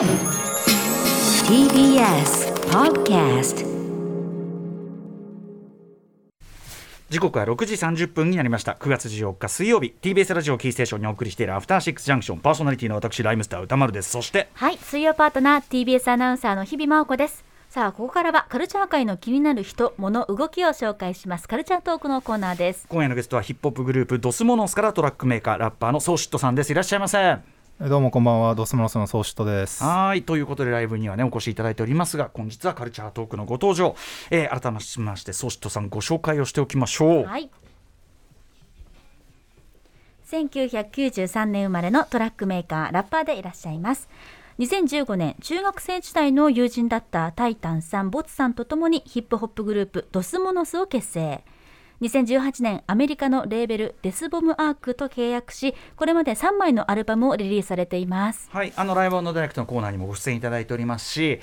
TBS Podcast 時刻は6時30分になりました9月14日水曜日 TBS ラジオキーステーションにお送りしているアフターシックスジャンクションパーソナリティの私ライムスター歌丸ですそしてはい、水曜パートナー TBS アナウンサーの日々真央子です。さあ、ここからはカルチャー界の気になる人、物、動きを紹介します。カルチャートークのコーナーです。今夜のゲストはヒップホップグループドスモノスからトラックメーカーラッパーのソーシットさんですいらっしゃいませはどうもこんばんは、ドスモノスのソーシットです。ーいということでライブにはねお越しいただいておりますが本日はカルチャートークのご登場、えー、改めましてソーシットさんご紹介をしておきましょう、はい。1993年生まれのトラックメーカー、ラッパーでいらっしゃいます。2015年、中学生時代の友人だったタイタンさん、ボツさんとともにヒップホップグループ、ドスモノスを結成。2018年、アメリカのレーベル、デスボムアークと契約し、これまで3枚のアルバムをリリースされています。はい、あのライブダイレクトのコーナーにもご出演いただいておりますし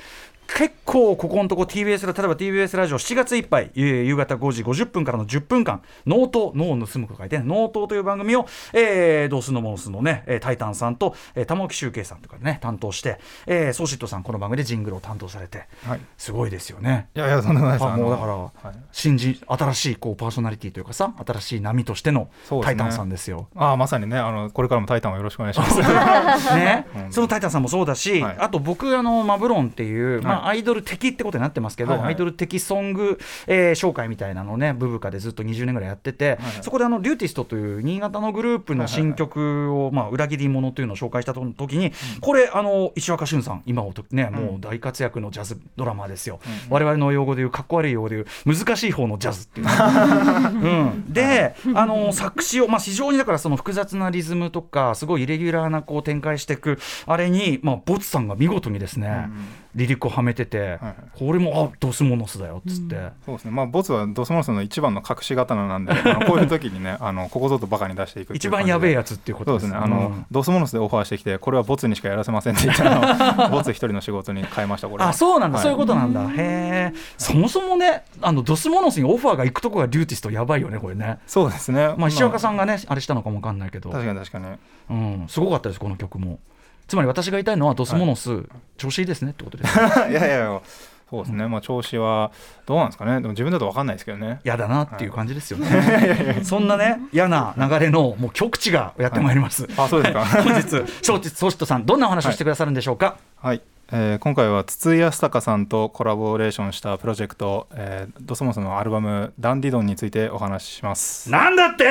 結構ここのとこ TBS ラ例えば TBS ラジオ7月いっぱい夕夕方5時50分からの10分間脳と脳を盗むと書いて脳とという番組を、えー、ドスノモノスのね、えータイタンさんと、えー、玉置周慶さんとかね担当して、えー、ソーシットさんこの番組でジングルを担当されて、はいすごいですよね。いやいや、そんなないです。あもうだから、はい新人新しいこうパーソナリティというかさ新しい波としてのタイタンさんですよ。ああ、まさにね、あの、これからもタイタンをよろしくお願いします。ねうんそのタイタンさんもそうだし、はいあと僕あのマブロンっていう、まあ、はアイドル的ってことになってますけど、はいはい。アイドル的ソング、えー紹介みたいなのをねブブカでずっと20年ぐらいやってて、はいそこであのリューティストという新潟のグループの新曲を、まあ、裏切り者というのを紹介した時に、これあの石若俊さん今をとねもう大活躍のジャズドラマーですよ、我々の用語でいうかっこ悪い用語でいう難しい方のジャズっていうね、うん、であの作詞を、まあ、非常にだからその複雑なリズムとかすごいイレギュラーなこう展開していくあれに、まあ、ボツさんが見事にですね、リリックをはめてて、はい。これもあドスモノスだよっつって、そうですね。まあ、ボツはドスモノスの一番の隠し刀なんで、こういう時にね、あの、ここぞとバカに出していく一番やべえやつっていうことそうですね。あの、うん。ドスモノスでオファーしてきて、これはボツにしかやらせませんって言って、あの ボツ一人の仕事に変えました、これは。あそうなんだ、はい。そういうことなんだ。へえ。そもそもねあのドスモノスにオファーが行くとこがリューティストやばいよねこれね。そうですね。まあ石岡さん。んがねあれしたのかもわかんないけど。確かに確かに。うん、すごかったですこの曲もつまり私が言いたいのはドスモノス、調子いいですねってことです いやいやそうですね。まあ、調子はどうなんですかね。でも自分だと分かんないですけどね。嫌だなっていう感じですよね、そんなね嫌な流れのもう極地がやってまいります、あ、そうですか。本日松地ソシットさんどんなお話をしてくださるんでしょうか、はい、えー今回は筒井康隆さんとコラボレーションしたプロジェクト、えードスモスのアルバム「ダンディドン」についてお話しします。なんだって.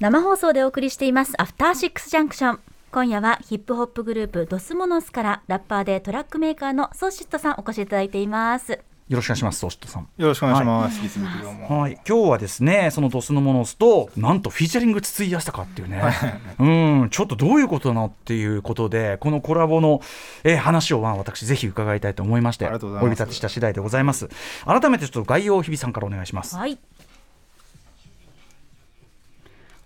生放送でお送りしていますアフターシックスジャンクション今夜はヒップホップグループドスモノスからラッパーでトラックメーカーのソーシットさんお越しいただいています。よろしくお願いしますソシットさん。よろしくお願いします。引き続きどうも。はい、今日はですねそのドスのモノスとなんとフィーチャリング筒井康隆っていうね。うん。ちょっとどういうことなのっていうことでこのコラボの、えー話をまあ私ぜひ伺いたいと思いましてありがとうございます。お呼び立てした次第でございます。改めてちょっと概要を日比さんからお願いします。はい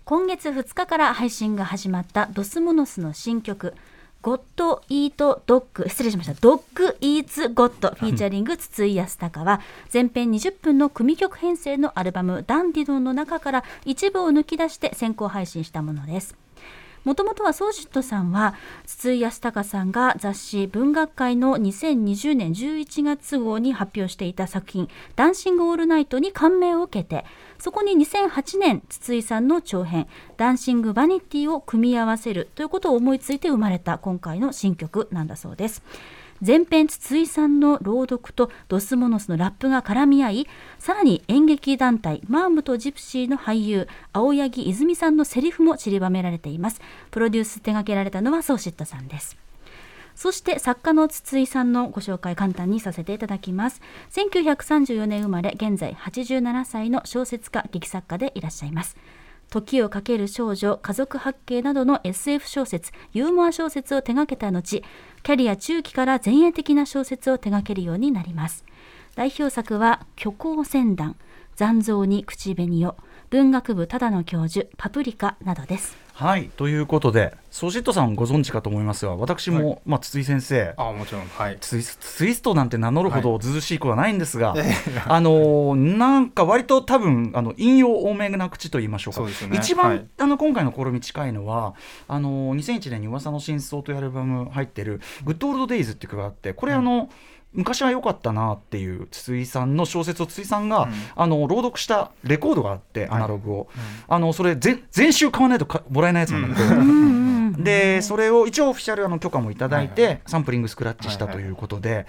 今月2日から配信が始まった Dos Monos の新曲「God Eat Dog」失礼しました「Dog Eats God」 featuring 筒井康隆は全編20分の組曲編成のアルバム「ダンディドン」の中から一部を抜き出して先行配信したものです。もともとは荘子it さんは筒井康隆さんが雑誌文學界の2020年11月号に発表していた作品「ダンシング・オールナイト」に感銘を受けてそこに2008年筒井さんの長編「ダンシング・バニティ」を組み合わせるということを思いついて生まれた今回の新曲なんだそうです。全編筒井さんの朗読と Dos Monos のラップが絡み合いさらに演劇団体マームとジプシーの俳優青柳いづみさんのセリフも散りばめられていますプロデュース手掛けられたのは荘子it さんですそして作家の筒井さんのご紹介簡単にさせていただきます。1934年生まれ現在87歳の小説家劇作家でいらっしゃいます。時をかける少女家族八景などの SF 小説ユーモア小説を手掛けた後キャリア中期から前衛的な小説を手掛けるようになります。代表作は虚構船団残像に口紅を文学部ただの教授パプリカなどです。はいということでソジットさんご存知かと思いますが私も、はい。まあ、筒井先生。あもちろんはい。ツイスツイストなんて名乗るほどずうずうしい子はないんですが、え あのーなんか割と多分あの引用多めな口と言いましょうか。ね。一番、はい。あの今回の試み近いのはあのー2001年に噂の真相というアルバム入ってる「グッドオールドデイズっていう曲があってこれあの、昔は良かったなっていう筒井さんの小説を筒井さんが、うん。あの朗読したレコードがあってアナログを、あのそれ全全集買わないとかもらえないやつなんだけど、でそれを一応オフィシャルあの許可もいただいて、サンプリングスクラッチしたということで、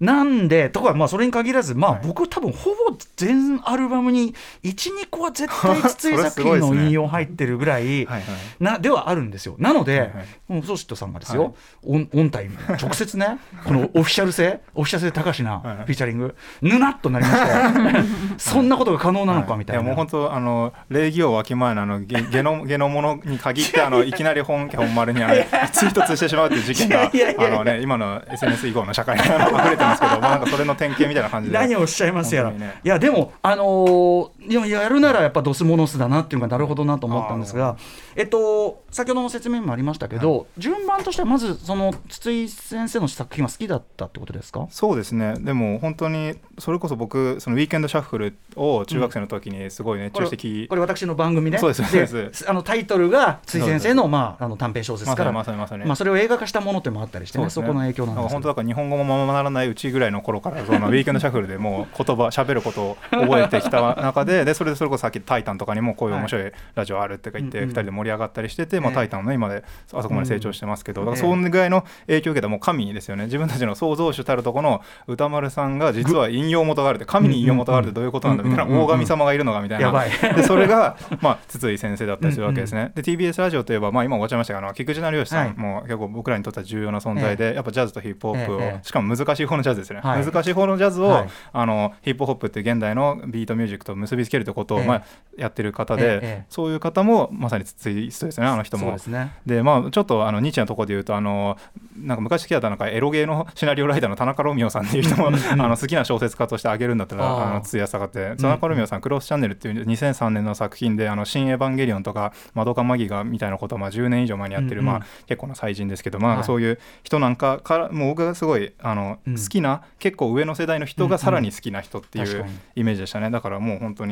なんでとかまあそれに限らずまあ、はい僕多分ほぼ全アルバムに12個は絶対筒井作品の引用入ってるぐらい なではあるんですよ。なので、はいはい。もうソシットさんがですよ、はい。音音体直接ねこのオフィシャル性 オフィシャル性高しなフィーチャリングぬなっとなりまして。そんなことが可能なのかみたいな。やもう本当あの礼儀をわきまえのあのゲゲノゲノものに限ってあのいきなり本家本丸にあのツイートしてしまうっていう事件があのね今の SNS 以降の社会 に溢れてますけど、まあなんかそれの典型みたいな感じで。何をおっしゃいますやら、ね。いやでもあのーいややるならやっぱドスモノスだなっていうのがなるほどなと思ったんですがえっと先ほどの説明もありましたけど、順番としてはまずその筒井先生の作品は好きだったってことですか？そうですね。でも本当にそれこそ僕そのウィーケンドシャッフルを中学生の時にすごい熱中して聞いこれ私の番組ね。そうですそうです。あのタイトルが筒井先生の,、まあ、あの短編小説から、まさにまさにまあ、それを映画化したものってもあったりしてね。ね。この影響なんです本当だから日本語もままならないうちぐらいの頃からそのウィークエンドシャッフルでもう言葉喋ることを覚えてきた中ででそれでそれこそさっき「タイタン」とかにもこういう面白いラジオあるってか言ってはい2人で盛り上がったりしてて、まあ、ええタイタンのね今であそこまで成長してますけど、うんだからそのぐらいの影響を受けたもう神ですよね。自分たちの創造主たるとこの宇多丸さんが実は引用元があるって神に引用元があるってどういうことなんだみたいな大神様がいるのがみたいな。でそれが、まあ、筒井先生だったりするわけですね。で TBS ラジオといえば、まあ、今おっしゃいましたがあの菊地成孔さはい。んも結構僕らにとっては重要な存在で、やっぱジャズとヒップホップを、ええ。しかも難しい方のジャズですね、はい。難しい方のジャズを、はい。あのヒップホップっていう現代のビートミュージックと結びつけるということを、ええ。まあ、やってる方で、そういう方もまさに筒井人ですねあの人も。で。すねでまあ、ちょっとあのニッチなところで言うとあのなんか昔好きだったなんかエロゲーのシナリオライターの田中ロミオさんっていう人も あの好きな小説家として挙げるんだったらあの筒井康隆って。田中ロミオさん、クロスチャンネルっていう2003年の作品で「あの新エヴァンゲリオン」とか「マドカマギガ」みたいなことをまあ10年以上前にやってる、まあ、結構な最人ですけど、まあ、そういう人なんかからもう僕がすごいあの、うん。好きな結構上の世代の人がさらに好きな人っていうイメージでしたね。だからもう本当に。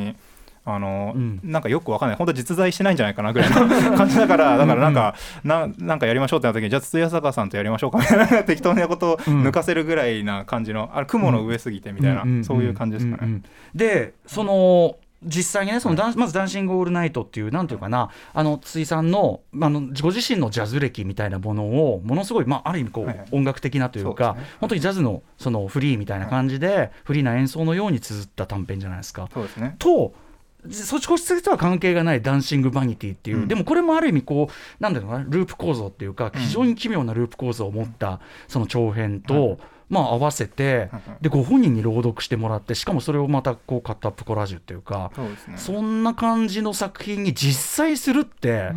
あのうん。なんかよくわかんない。本当実在してないんじゃないかなぐらいの 感じだからだからなんかななんかやりましょうってなった時にじゃあ筒井康隆さんとやりましょうかみたいな適当なことを抜かせるぐらいな感じの、あれ雲の上すぎてみたいな、ん。ん。ん。そういう感じですかね。うん。うん。でその実際にねそのダンまず「ダンシング・オールナイト」っていうなんていうかなあの筒井さんのあのご自身のジャズ歴みたいなものをものすごい、まあ、ある意味こう、はいはい。音楽的なというかね。本当にジャズのそのフリーみたいな感じで、フリーな演奏のように綴った短編じゃないですか。そうですね。とそっちこっちとは関係がないダンシング・バニティっていう、うん。でもこれもある意味こうなんだろうなループ構造っていうか非常に奇妙なループ構造を持ったその長編と、はいまあ合わせてはいでご本人に朗読してもらってしかもそれをまたこうカットアップコラージュっていうか、そうですね。そんな感じの作品に実際するって、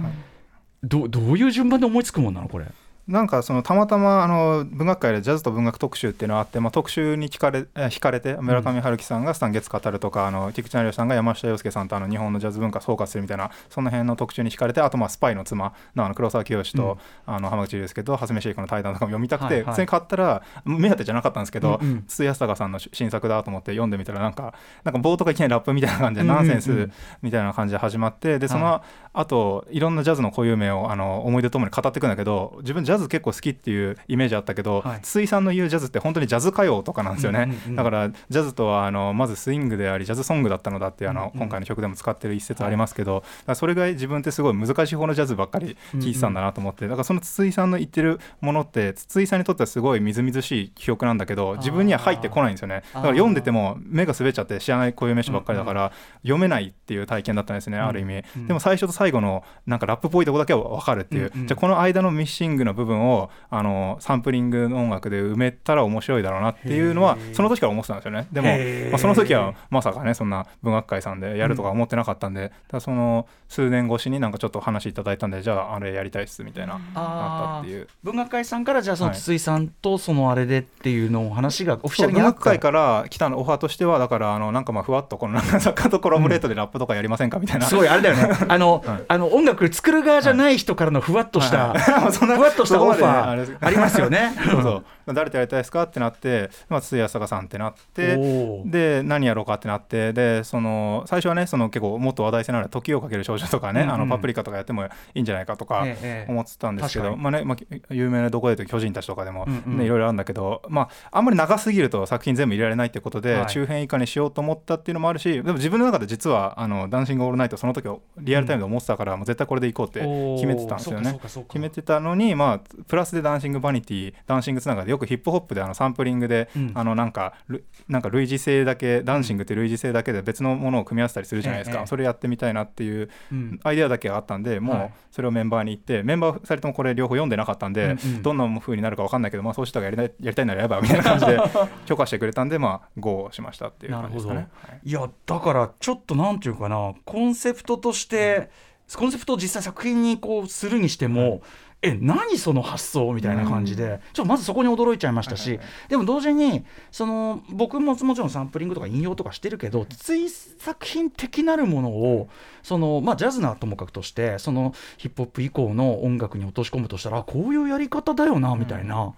どどういう順番で思いつくもんなのこれ。なんかそのたまたまあの文學界でジャズと文学特集っていうのがあって、まあ、特集に聞かれえ 惹かれて村上春樹さんが「スタン・ゲッツ語る」とか、あの菊地成孔さんが山下洋輔さんとあの日本のジャズ文化を総括するみたいなその辺の特集に惹かれてあとまあスパイの妻のあの黒沢清と、あの浜口竜介と蓮見シェイクの対談とかも読みたくて、はいはい。普通に買ったら目当てじゃなかったんですけど、うんうん。筒井康隆さんの新作だと思って読んでみたらなんかなんか冒頭がいきなりラップみたいな感じで、うんうんうん。ナンセンスみたいな感じで始まってでその後いろんなジャズの固有名をあの思い出ともに語っていくんだけど自分ジャズ結構好きっていうイメージあったけど、はい。筒井さんの言うジャズって本当にジャズ歌謡とかなんですよね、だからジャズとはあのまずスイングでありジャズソングだったのだっていうあの、今回の曲でも使ってる一節ありますけど、だからそれが自分ってすごい難しい方のジャズばっかり聴いてたんだなと思って、だからその筒井さんの言ってるものって筒井さんにとってはすごいみずみずしい記憶なんだけど自分には入ってこないんですよね。だから読んでても目が滑っちゃって知らない固有名詞ばっかりだから、読めないっていう体験だったんですね、ある意味、うんでも最初と最後のなんかラップっぽいとこだけは分かるっていう、じゃあこの間のミッシングの部部分をあのサンプリングの音楽で埋めたら面白いだろうなっていうのはその時から思ってたんですよね。でも、まあ、その時はまさかねそんな文学会さんでやるとか思ってなかったんで、ただその数年越しになんかちょっと話いただいたんでじゃああれやりたいっすみたいななったっていう。文学会さんからじゃあそのはい筒井さんとそのあれでっていうのを話がオフィシャルにあった。学会から来たのオファーとしてはだからあのなんかまあふわっとこのなんか作家とコラボレートでラップとかやりませんかみたいな、すごいあれだよね。あの, はい。あの音楽作る側じゃない人からのふわっとした、はいふわっとしたオファーありますよね。そうそう。誰とやりたいですか？ってなって、まあ、筒井康隆さんってなってで何やろうかってなってでその最初はねその結構もっと話題性のある「時をかける少女」とかね、うんうん。あのパプリカとかやってもいいんじゃないかとかええ思ってたんですけど、確かに。まあねまあ、有名などこでと巨人たちとかでも、ねうんうん。いろいろあるんだけど、まあ、あんまり長すぎると作品全部入れられないってことで、はい。中編以下にしようと思ったっていうのもあるしでも自分の中で実はあの「ダンシング・オールナイト」その時をリアルタイムで思ってたから、もう絶対これでいこうって決めてたんですよね。決めてたのに、まあ、プラスでダンシングバニティダンシングつながりでよくヒップホップであのサンプリングで、うん。あのなんかルなんか類似性だけダンシングって類似性だけで別のものを組み合わせたりするじゃないですか、ええそれやってみたいなっていううん。アイデアだけがあったんでもはい。うそれをメンバーに言ってメンバー2人ともこれ両方読んでなかったんで、うんうん。どんな風になるか分かんないけど、まあ、そうしたらやりたいやりたいならやればみたいな感じで 許可してくれたんでまあ GO しましたっていう感じですかね。はい。いやだからちょっとなんていうかなコンセプトとして、コンセプトを実際作品にこうするにしても、え何その発想みたいな感じで、ちょっとまずそこに驚いちゃいましたし、はいはいでも同時にその僕ももちろんサンプリングとか引用とかしてるけど筒井作品的なるものをその、まあ、ジャズなともかくとしてそのヒップホップ以降の音楽に落とし込むとしたらあこういうやり方だよなみたいな、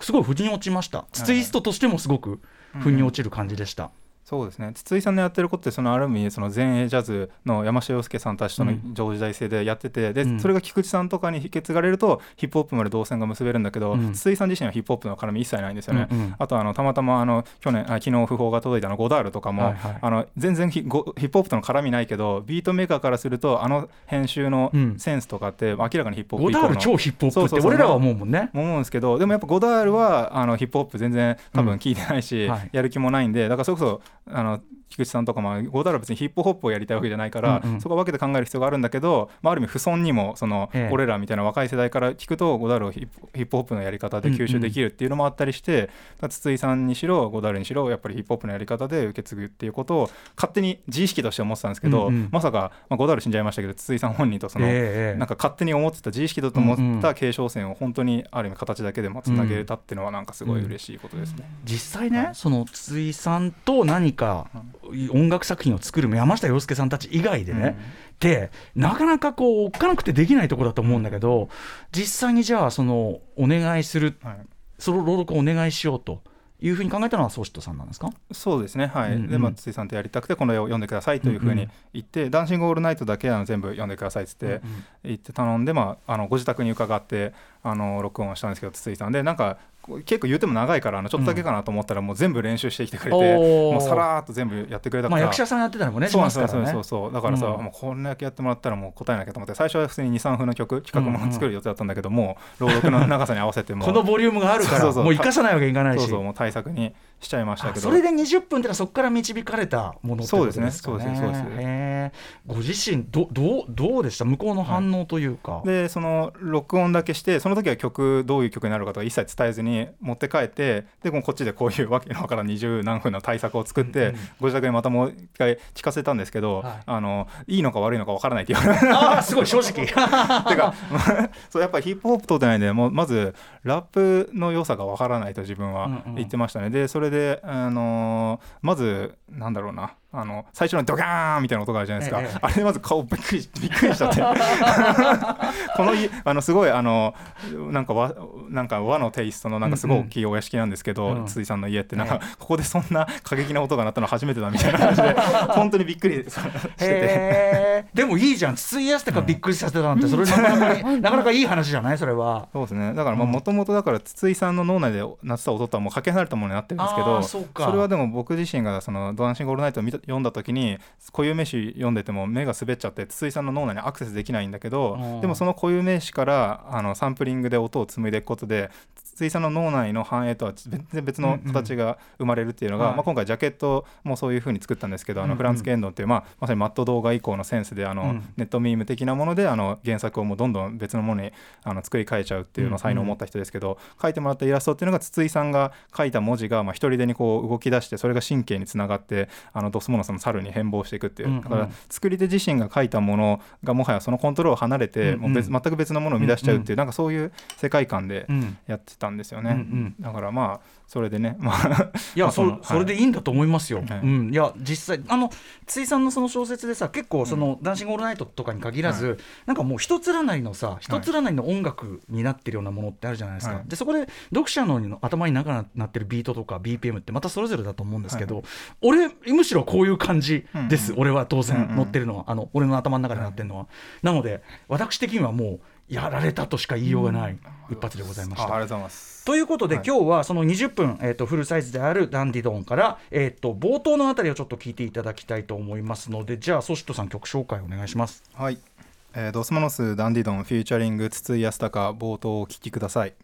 すごい腑に落ちました。筒井ストとしてもすごく腑に落ちる感じでした。そうですね。筒井さんのやってることってそのある意味その前衛ジャズの山下洋輔さんたちとのうん。上時代性でやってて、でうん。それが菊池さんとかに引き継がれるとヒップホップまで動線が結べるんだけど、うん。筒井さん自身はヒップホップの絡み一切ないんですよね。うんうん。あとあのたまたまあの去年あ昨日訃報が届いたあのゴダールとかも、はいはい。あの全然ヒゴヒップホップとの絡みないけどビートメーカーからするとあの編集のうん。センスとかって明らかにヒップホッゴダール超ヒップホップって俺らは思うもんね。思うんですけどでもやっぱゴダールはあのヒップホップ全然多分聞いてないし、うん。はい。やる気もないんでだからそれこそあの菊池さんとかもゴダールは別にヒップホップをやりたいわけじゃないから、うんうん。そこは分けて考える必要があるんだけど、まあ、ある意味不損にもその、ええ。俺らみたいな若い世代から聞くとゴダールをヒップホップのやり方で吸収できるっていうのもあったりして、だから筒井さんにしろゴダールにしろやっぱりヒップホップのやり方で受け継ぐっていうことを勝手に自意識として思ってたんですけど、うんうん。まさか、まあ、ゴダール死んじゃいましたけど筒井さん本人とその、ええなんか勝手に思ってた自意識だと思っうんうんた継承線を本当にある意味形だけでもつなげれたっていうのはなんかすごい嬉しいことですね。実際ね、その筒井さんと何か音楽作品を作る山下洋輔さんたち以外でね、ってなかなかこうおっかなくてできないところだと思うんだけど実際にじゃあそのお願いするはい。その朗読をお願いしようというふうに考えたのは宗人さんなんですか？そうですね。はい、うんうん。でまあ筒井さんとやりたくてこの絵を読んでくださいというふうに言って「ダンシング・オールナイト」だけあの全部読んでくださいっつって言って頼んで、まあ、あのご自宅に伺ってあの録音をしたんですけど筒井さんでなんか結構言うても長いからあのちょっとだけかなと思ったらもう全部練習してきてくれて、おー。もうさらーっと全部やってくれたから、まあ役者さんやってたりもねしそうね。そうそうそうだからさ、うんもうこんだけやってもらったらもう答えなきゃと思って最初は普通に23分の曲企画も作る予定だったんだけども、朗読の長さに合わせても このボリュームがあるからもう生かさないわけにいかないし。そうそうもう対策にしちゃいましたけど。あそれで20分ってのはそこから導かれたものってことですかね。そうですね。そうですそうですへー。ご自身どどうどうでした？向こうの反応というか。でその録音だけしてその時は曲どういう曲になるかとか一切伝えずに持って帰ってでこっちでこういうわけのわからん二十何分の対策を作って、うんうん。ご自宅にまたもう一回聞かせたんですけど、はい。あのいいのか悪いのかわからないって言われてああすごい正直。てか そうやっぱりヒップホップ通ってないんでもうまずラップの良さがわからないと自分はうんうん言ってましたね、でそれで、あのーまずなんだろうなあの最初のドカーンみたいな音があるじゃないですか、ええ。あれでまず顔びっくりびっくりしちゃって。このいあのすごいあのなんか和なんか和のテイストのなんかすごい大きいお屋敷なんですけど、うん。うん筒井さんの家って。なんかえここでそんな過激な音が鳴ったの初めてだみたいな感じで 本当にびっくりしてて。でもいいじゃん筒井康隆びっくりさせたなんて。それなかなかいい なかなかいい話じゃない？それは。そうですね。だからうんもともとだから筒井さんの脳内で鳴ってた音とはもうかけ離れたものになってるんですけあどーそれはでも僕自身がその「ダンシング・オールナイト」を見た読んだ時に固有名詞読んでても目が滑っちゃって筒井さんの脳内にアクセスできないんだけどうん。でもその固有名詞からあのサンプリングで音を紡いでいくことで筒井さんの脳内の反映とは全然別の形が生まれるっていうのが、はい。まあ、今回ジャケットもそういうふうに作ったんですけど、あうんうん。のフランスケンドンっていう、まあ、まさにマット動画以降のセンスであの、うんネットミーム的なものであの原作をもうどんどん別のものにあの作り変えちゃうっていうのを才能を持った人ですけど、書いてもらったイラストっていうのが筒井さんが書いた文字がまあ一人でにこう動き出してそれが神経につながってあのドスモノスの猿に変貌していくっていう、うんうん。だから作り手自身が書いたものがもはやそのコントロールを離れて、うんうん。もう別全く別のものを生み出しちゃうっていう、なんかそういう世界観でうん。やってたんですよね、うんうん。だからまあそれでねまあいやそまあのそれでいいんだと思いますよ。はいうん、いや実際あの筒井さんのその小説でさ結構その「ダンシング・オールナイト」とかに限らず、なんかもう一つらなりのさ一つらなりの音楽になってるようなものってあるじゃないですか。はい。でそこで読者の頭に中になってるビートとか BPM ってまたそれぞれだと思うんですけど、俺むしろこういう感じです、うん俺は当然うんうん。乗ってるのは、あの俺の頭の中でなってるのは。なので私的にはもうやられたとしか言いようがない一発でございました。あありがとうございます。ということで、はい。今日はその20分、えー、とフルサイズであるダンディドンから、えー、と冒頭のあたりをちょっと聞いていただきたいと思いますのでじゃあソシットさん曲紹介お願いします。はい、えードスモノスダンディドンフューチャリング筒井康隆冒頭をお聞きください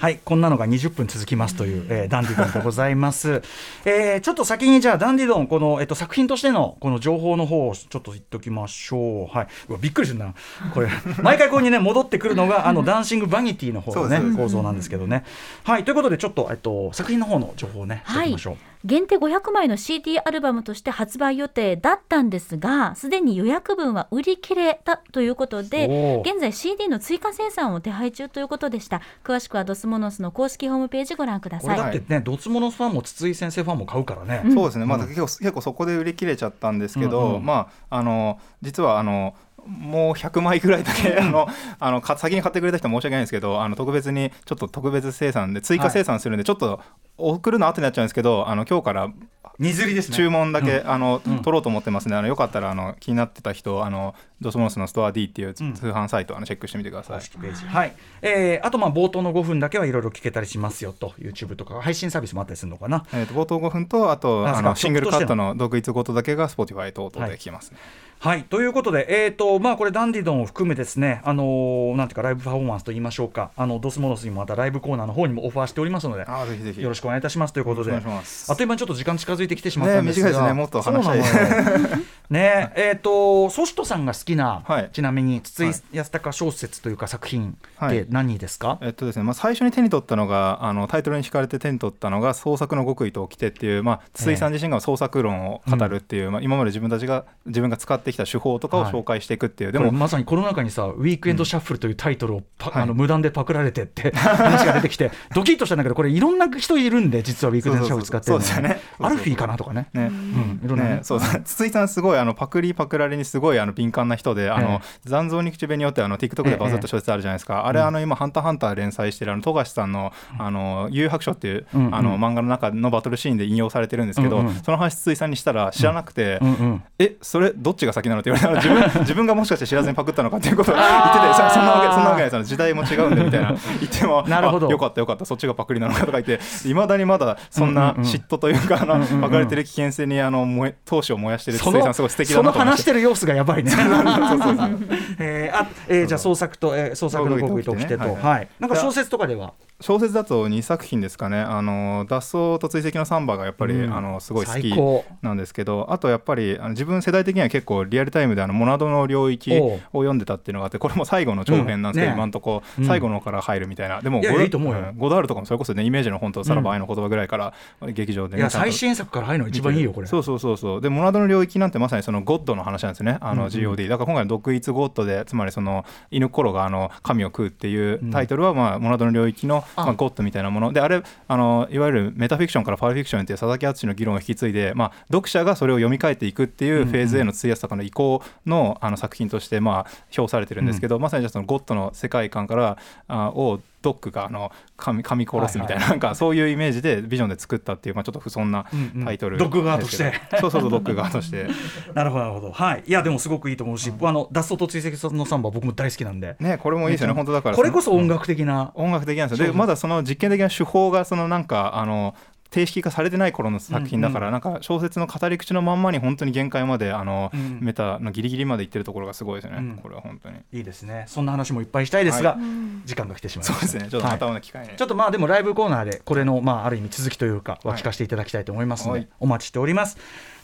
はいこんなのが20分続きますという、えーダンディドンでございます、えーちょっと先にじゃあダンディドンこの、えっと作品としてのこの情報の方をちょっと言っておきましょう。はい。うわびっくりするな。これ 毎回ここにね戻ってくるのがあのダンシングバニティの方のね構造なんですけどね。はい。ということでちょっと、えっと、作品の方の情報をねしておきましょう、限定500枚の CD アルバムとして発売予定だったんですがすでに予約分は売り切れたということで現在 CD の追加生産を手配中ということでした。詳しくはドスモノスの公式ホームページご覧ください。これだってね、ドツモノファンも筒井先生ファンも買うからね。そうですね、まあ、うん結構結構そこで売り切れちゃったんですけど、うんうんまああの実はあのもう100枚ぐらいだけあのあのか先に買ってくれた人は申し訳ないんですけどあの特別にちょっと特別生産で追加生産するんで、ちょっと送るの後になっちゃうんですけどあの今日から荷釣りですね。注文だけ、あのうん取ろうと思ってますねあのよかったらあの気になってた人あのドスモノスのストア D っていう通うん販サイトあのチェックしてみてください公。式ページ。はい。えーあとまあ冒頭の5分だけはいろいろ聞けたりしますよと YouTube とか配信サービスもあったりするのかな。えー、と冒頭5分とあとあのシングルカットのの独立ごとだけが Spotify 等々で聞けますね。はいということで、えーとまあ、これダンディドンを含めですね、あのーなんていうかライブパフォーマンスと言いましょうかあのドスモノスにもまたライブコーナーの方にもオファーしておりますので。あーぜひぜひよろしくお願いいたしますということで、あっという間にちょっと時間近づいてきてしまったんですが、ね短いですねもっと話したいねえっ、とソシトさんが好きな、はい。ちなみに筒井はい。康隆小説というか作品ってはい。何ですか、えっとですねまあ、最初に手に取ったのがあのタイトルに惹かれて手に取ったのが創作の極意と掟っていう、まあ、筒井さん自身が創作論を語るっていう、まあ、今まで自分たちが自分が使ってきた手法とかを紹介していくっていう、でもでもまさにこの中にさ「ウィークエンドシャッフル」というタイトルをあの無断でパクられてって話が出てきて ドキッとしたんだけどこれいろんな人いるんで実はウィークエンドシャッフル使ってるねアルフィーかなとかね。ね。うん、いろんなね。ね、そうそう。筒井さんすごいあのパクリパクられにすごいあの敏感な人であの、残像に口紅よってあの TikTok でバズった小説あるじゃないですか、あれあの今「ハンターハンター」連載してるあの富樫さんの「あの幽白書」っていう、あの漫画の中のバトルシーンで引用されてるんですけど、その話筒井さんにしたら知らなくて、うん。うんえそれどっちが先なのって言われたら自分 自分がもしかして知らずにパクったのかっていうことを言っててそそんなわけそんなわけないです。時代も違うんでみたいな。言ってもなるほど。あよかったよかった。そっちがパクリなのかとか言っていまだにまだそんな嫉妬というかあのうパクられてる危険性にあの燃え闘志を燃やしてるそ筒井さのんすごい素敵だその話しててる様子がやばいね。えーあえーじゃあ創作と、えー創作の極意ときてと、はい。はい、なんか小説とかでは？小説だと2作品ですかね。あの脱走と追跡のサンバがやっぱり、うん。あのすごい好きなんですけどあとやっぱりあの自分世代的には結構リアルタイムであのモナドの領域を読んでたっていうのがあってこれも最後の長編なんですけど、うん。ね今んとこうん。最後のから入るみたいな、でもいやゴダいゴダールとかもそれこそね。イメージの本とさらば愛の言葉ぐらいから劇場でね最新作から入るのが一番いいよこれ。そうそうそうそう。でモナドの領域なんてまさにそのゴッドの話なんですよね。あのうんうん。GOD、だから今回の独立ゴッドでつまりその犬コロがあの神を食うっていうタイトルは、まあモナドの領域の、あまあ、ゴッドみたいなもの。であれあのいわゆるメタフィクションからファルフィクションっていう佐々木敦の議論を引き継いで、まあ、読者がそれを読み替えていくっていうフェーズへの通訳とかの移行のあの作品としてまあ評されてるんですけど、まさにじゃあそのゴッドの世界観からあをドックがあの噛み噛み殺すみたいな,、はいなんかそういうイメージでビジョンで作ったっていう、まあ、ちょっと不遜なうんうん。タイトルドッグ側として。そうそうそうドッグ側として。なるほどなるほど。はい。いやでもすごくいいと思うし、あの脱走と追跡のサンバ僕も大好きなんで。ねこれもいいですよね。本当だからこれこそ音楽楽的な。音楽的なんですよ。でまだその実験的な手法がそのなんかあの定式化されてない頃の作品だから、なんか小説の語り口のまんまに本当に限界まであの、うん。メタのギリギリまでいってるところがすごいですよね、うん。これは本当に。いいですね。そんな話もいっぱいしたいですが、は時間が来てしまいました。そうですね。ちょっとまたの機会。に、ちょっとまあでもライブコーナーでこれのまあある意味続きというかは聞かせていただきたいと思いますので、はい。お待ちしております。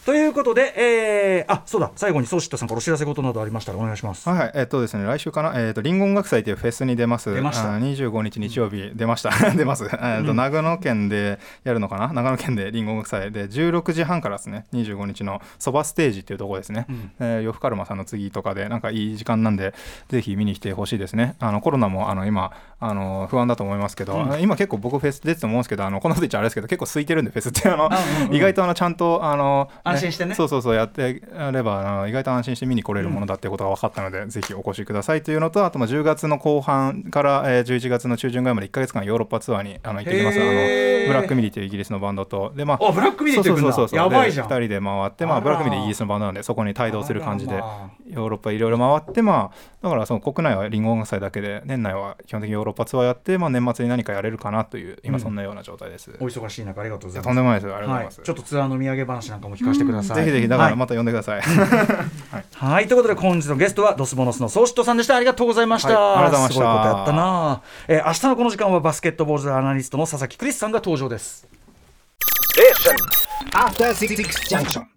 ということで、えー、あそうだ最後にソーシットさんからお知らせ事などありましたらお願いします。はいはい、えっとですね、来週かな、えっと、リンゴ音楽祭というフェスに出ます。出ましたあ25日日曜日、出ました。出ます。えっと、長野県でやるのかな？長野県でリンゴ音楽祭で、16時半からですね、25日のそばステージっていうところですね。うんえー、呂布カルマさんの次とかで、なんかいい時間なんで、ぜひ見に来てほしいですね。あの、コロナも、あの、今、あの、不安だと思いますけど、うん今結構僕フェス出てて思うんですけど、あの、こんなこと言っちゃあれですけど、結構空いてるんで、フェスって、あの、あうんうん意外とあの、ちゃんと、あの、安心してねそうそうそう、やってやれば、あの意外と安心して見に来れるものだっていうことが分かったので、ぜひお越しくださいというのと、あとまあ10月の後半から、えー、11月の中旬ぐらいまで1か月間ヨーロッパツアーにあの行ってきます。あのブラックミリというイギリスのバンドと、でまあ、あブラックミリってそうそうそうそうやばいじゃんで2人で回って、まあ、ブラックミリイギリスのバンドなんで、そこに帯同する感じでヨーロッパいろいろ回って、まあ、だからその国内はリンゴ音楽祭だけで、年内は基本的にヨーロッパツアーやって、まあ、年末に何かやれるかなという、今そんなような状態です。お忙しい中ありがとうございます。とんでもないです。ありがとうございます。はい、ちょっとツアーの土産話なんかも聞かせてください。ぜひぜひ、だからはいまた呼んでくださ い。はい、ということで本日のゲストはドスボノスのソーシットさんでした。ありがとうございました。はいありがとうございましたすごいことやったな。えー明日のこの時間はバスケットボールジャーナリストの佐々木クリスさんが登場です。After Six Junction.